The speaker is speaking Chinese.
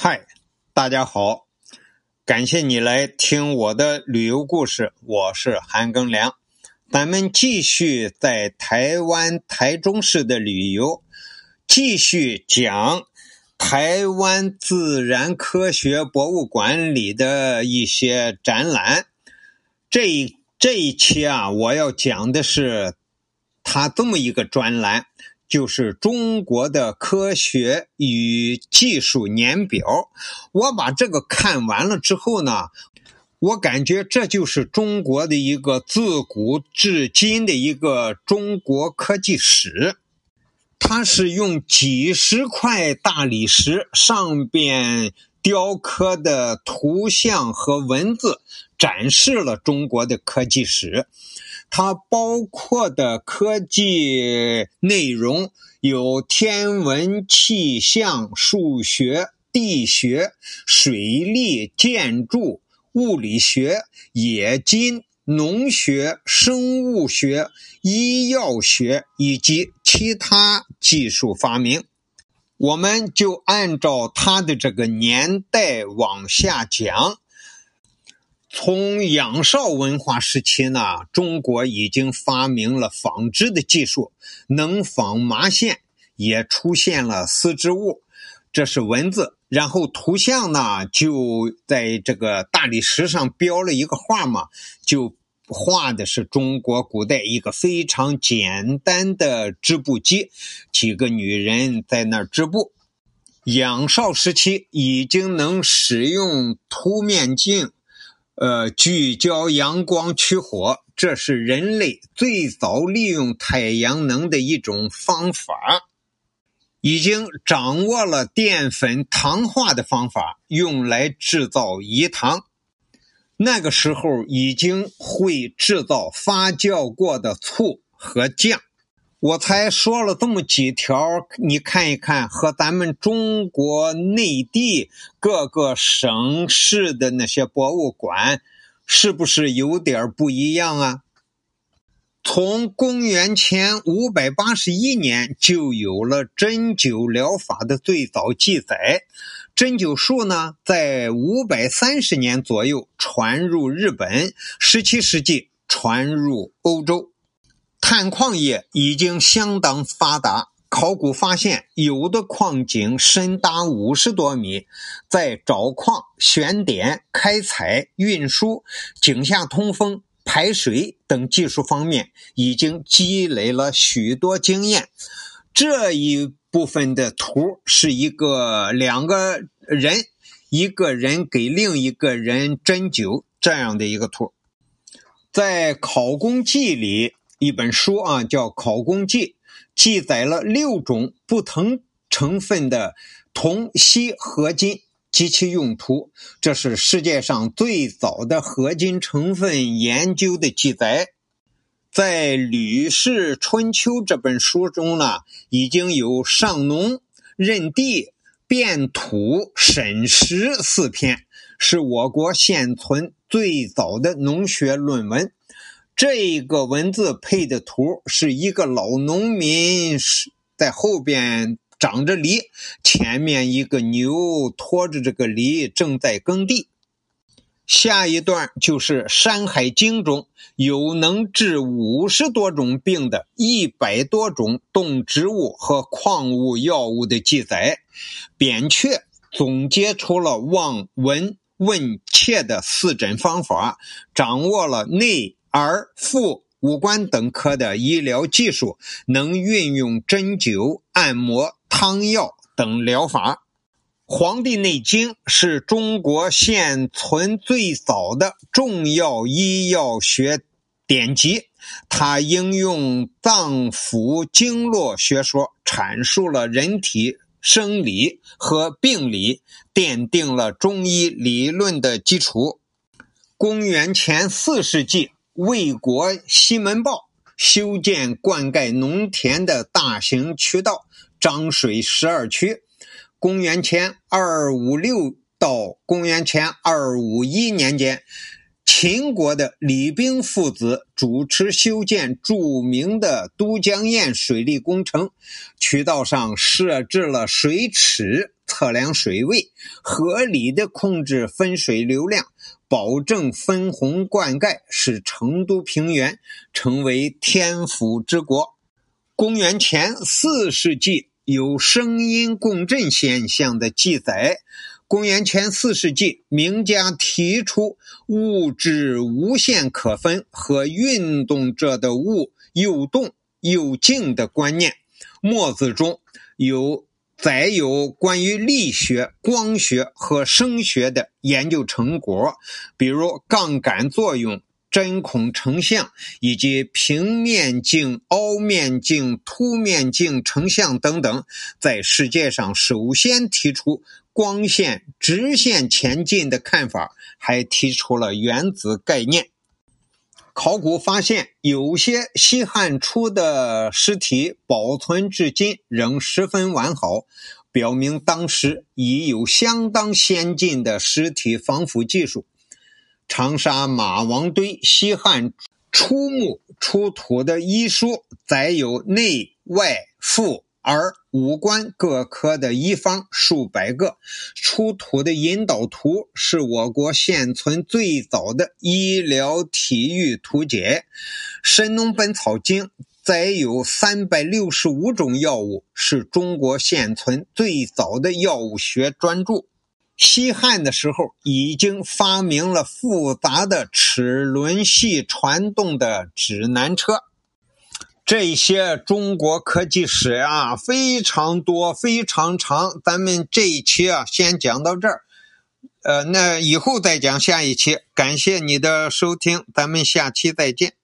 嗨，大家好，感谢你来听我的旅游故事，我是韩庚良。咱们继续在台湾台中市的旅游，继续讲台湾自然科学博物馆里的一些展览。这一这一期啊，我要讲的是它这么一个专栏。就是中国的科学与技术年表。我把这个看完了之后呢，我感觉这就是中国的一个自古至今的一个中国科技史。它是用几十块大理石上边雕刻的图像和文字，展示了中国的科技史。它包括的科技内容有天文、气象、数学、地学、水利、建筑、物理学、冶金、农学、生物学、医药学以及其他技术发明。我们就按照他的这个年代往下讲。从仰韶文化时期呢，中国已经发明了纺织的技术，能纺麻线，也出现了丝织物。这是文字，然后图像呢，就在这个大理石上标了一个画嘛，就画的是中国古代一个非常简单的织布机，几个女人在那儿织布。仰韶时期已经能使用凸面镜。呃，聚焦阳光取火，这是人类最早利用太阳能的一种方法。已经掌握了淀粉糖化的方法，用来制造饴糖。那个时候已经会制造发酵过的醋和酱。我才说了这么几条，你看一看，和咱们中国内地各个省市的那些博物馆，是不是有点不一样啊？从公元前五百八十一年就有了针灸疗法的最早记载，针灸术呢，在五百三十年左右传入日本，十七世纪传入欧洲。探矿业已经相当发达，考古发现有的矿井深达五十多米，在找矿、选点、开采、运输、井下通风、排水等技术方面，已经积累了许多经验。这一部分的图是一个两个人，一个人给另一个人针灸这样的一个图，在考工记里。一本书啊，叫《考工记》，记载了六种不同成分的铜、锡合金及其用途。这是世界上最早的合金成分研究的记载。在《吕氏春秋》这本书中呢，已经有上农、任地、变土、审时四篇，是我国现存最早的农学论文。这个文字配的图是一个老农民在后边长着犁，前面一个牛拖着这个犁正在耕地。下一段就是《山海经》中有能治五十多种病的一百多种动植物和矿物药物的记载，扁鹊总结出了望、闻、问、切的四诊方法，掌握了内。耳、腹、五官等科的医疗技术，能运用针灸、按摩、汤药等疗法。《黄帝内经》是中国现存最早的重要医药学典籍，它应用脏腑经络学说，阐述了人体生理和病理，奠定了中医理论的基础。公元前四世纪。魏国西门豹修建灌溉农田的大型渠道漳水十二渠。公元前二五六到公元前二五一年间，秦国的李冰父子主持修建著名的都江堰水利工程，渠道上设置了水尺，测量水位，合理的控制分水流量，保证分洪灌溉，使成都平原成为天府之国。公元前四世纪有声音共振现象的记载。公元前四世纪，名家提出物质无限可分和运动着的物又动又静的观念。墨子中有载有关于力学、光学和声学的研究成果，比如杠杆作用。针孔成像以及平面镜、凹面镜、凸面镜成像等等，在世界上首先提出光线直线前进的看法，还提出了原子概念。考古发现，有些西汉初的尸体保存至今仍十分完好，表明当时已有相当先进的尸体防腐技术。长沙马王堆西汉初墓出土的医书，载有内外妇儿五官各科的医方数百个。出土的引导图是我国现存最早的医疗体育图解。《神农本草经》载有三百六十五种药物，是中国现存最早的药物学专著。西汉的时候，已经发明了复杂的齿轮系传动的指南车。这些中国科技史啊，非常多，非常长。咱们这一期啊，先讲到这儿。呃，那以后再讲下一期。感谢你的收听，咱们下期再见。